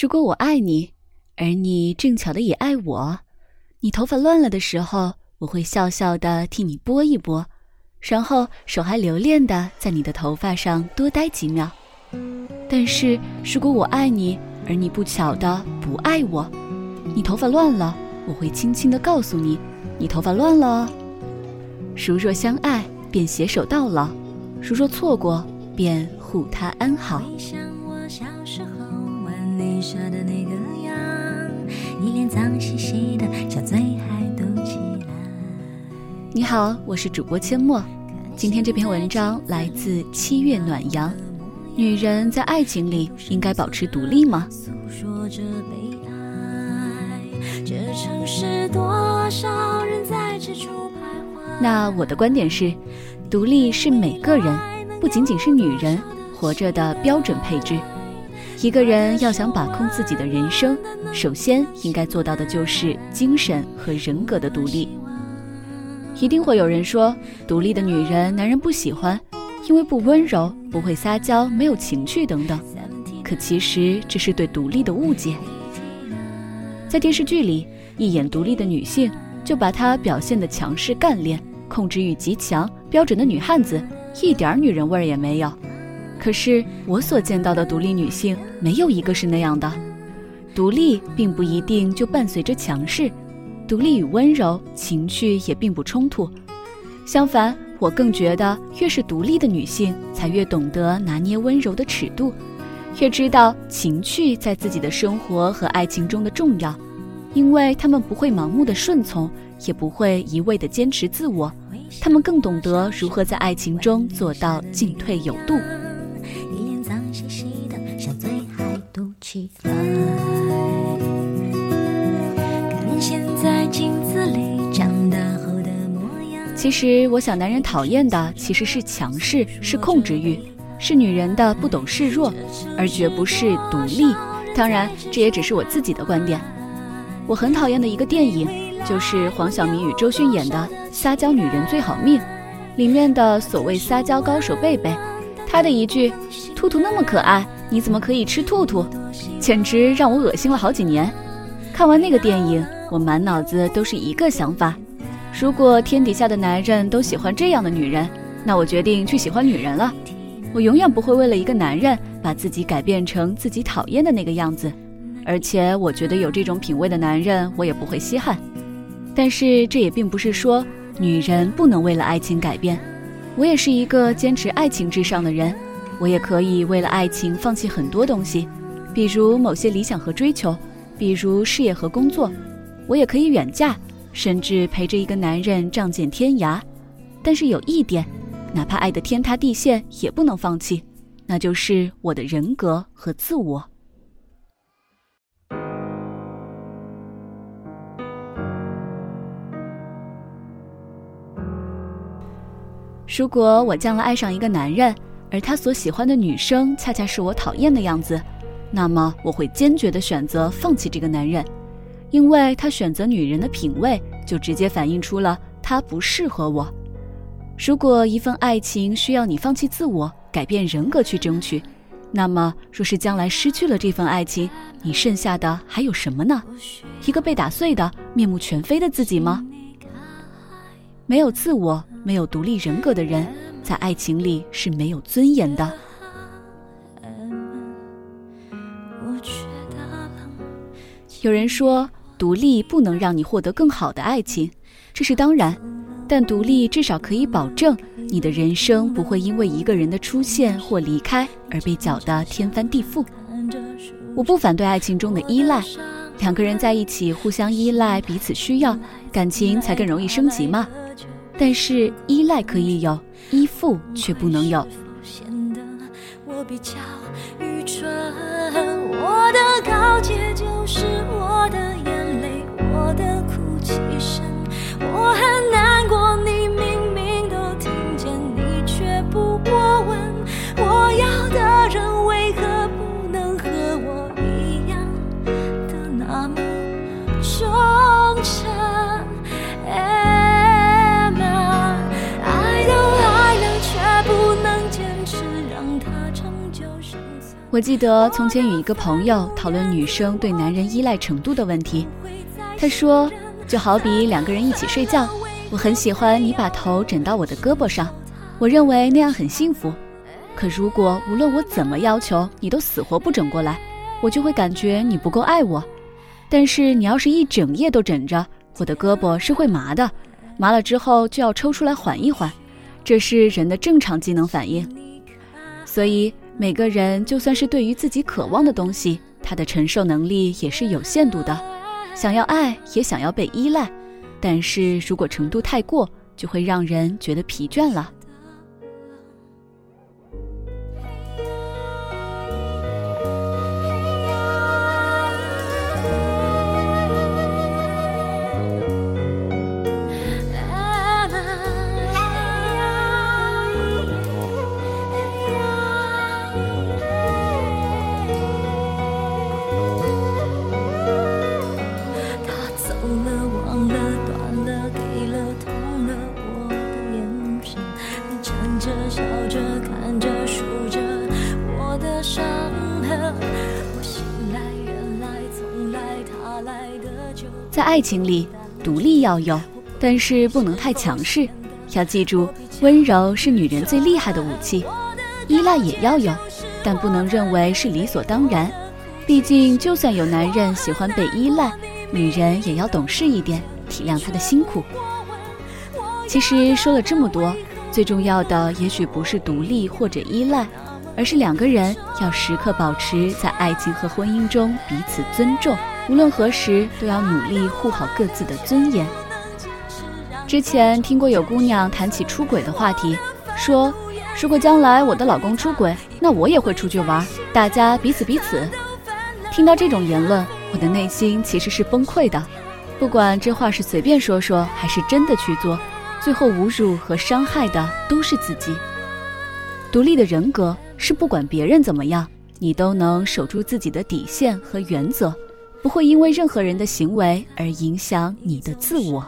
如果我爱你，而你正巧的也爱我，你头发乱了的时候，我会笑笑的替你拨一拨，然后手还留恋的在你的头发上多待几秒。但是如果我爱你，而你不巧的不爱我，你头发乱了，我会轻轻的告诉你，你头发乱了。如若相爱，便携手到老；如若错过，便护他安好。下的那个样你好，我是主播阡陌。今天这篇文章来自七月暖阳。女人在爱情里应该保持独立吗？那我的观点是，独立是每个人，不仅仅是女人活着的标准配置。一个人要想把控自己的人生，首先应该做到的就是精神和人格的独立。一定会有人说，独立的女人男人不喜欢，因为不温柔、不会撒娇、没有情趣等等。可其实这是对独立的误解。在电视剧里，一眼独立的女性就把她表现的强势干练、控制欲极强、标准的女汉子，一点女人味儿也没有。可是我所见到的独立女性，没有一个是那样的。独立并不一定就伴随着强势，独立与温柔、情趣也并不冲突。相反，我更觉得，越是独立的女性，才越懂得拿捏温柔的尺度，越知道情趣在自己的生活和爱情中的重要，因为她们不会盲目的顺从，也不会一味的坚持自我，她们更懂得如何在爱情中做到进退有度。其实，我想男人讨厌的其实是强势，是控制欲，是女人的不懂示弱，而绝不是独立。当然，这也只是我自己的观点。我很讨厌的一个电影，就是黄晓明与周迅演的《撒娇女人最好命》，里面的所谓撒娇高手贝贝，他的一句“兔兔那么可爱”。你怎么可以吃兔兔？简直让我恶心了好几年。看完那个电影，我满脑子都是一个想法：如果天底下的男人都喜欢这样的女人，那我决定去喜欢女人了。我永远不会为了一个男人把自己改变成自己讨厌的那个样子。而且我觉得有这种品味的男人，我也不会稀罕。但是这也并不是说女人不能为了爱情改变。我也是一个坚持爱情至上的人。我也可以为了爱情放弃很多东西，比如某些理想和追求，比如事业和工作。我也可以远嫁，甚至陪着一个男人仗剑天涯。但是有一点，哪怕爱得天塌地陷，也不能放弃，那就是我的人格和自我。如果我将来爱上一个男人，而他所喜欢的女生恰恰是我讨厌的样子，那么我会坚决的选择放弃这个男人，因为他选择女人的品味就直接反映出了他不适合我。如果一份爱情需要你放弃自我、改变人格去争取，那么若是将来失去了这份爱情，你剩下的还有什么呢？一个被打碎的、面目全非的自己吗？没有自我、没有独立人格的人。在爱情里是没有尊严的。有人说，独立不能让你获得更好的爱情，这是当然，但独立至少可以保证你的人生不会因为一个人的出现或离开而被搅得天翻地覆。我不反对爱情中的依赖，两个人在一起互相依赖，彼此需要，感情才更容易升级嘛。但是依赖可以有，依附却不能有。我比较愚蠢，我的告解就是我的眼泪，我的哭泣声。我很难过，你我记得从前与一个朋友讨论女生对男人依赖程度的问题，他说，就好比两个人一起睡觉，我很喜欢你把头枕到我的胳膊上，我认为那样很幸福。可如果无论我怎么要求，你都死活不枕过来，我就会感觉你不够爱我。但是你要是一整夜都枕着，我的胳膊是会麻的，麻了之后就要抽出来缓一缓，这是人的正常机能反应。所以。每个人就算是对于自己渴望的东西，他的承受能力也是有限度的。想要爱，也想要被依赖，但是如果程度太过，就会让人觉得疲倦了。爱情里，独立要有，但是不能太强势。要记住，温柔是女人最厉害的武器。依赖也要有，但不能认为是理所当然。毕竟，就算有男人喜欢被依赖，女人也要懂事一点，体谅他的辛苦。其实说了这么多，最重要的也许不是独立或者依赖，而是两个人要时刻保持在爱情和婚姻中彼此尊重。无论何时都要努力护好各自的尊严。之前听过有姑娘谈起出轨的话题，说如果将来我的老公出轨，那我也会出去玩，大家彼此彼此。听到这种言论，我的内心其实是崩溃的。不管这话是随便说说，还是真的去做，最后侮辱和伤害的都是自己。独立的人格是不管别人怎么样，你都能守住自己的底线和原则。不会因为任何人的行为而影响你的自我。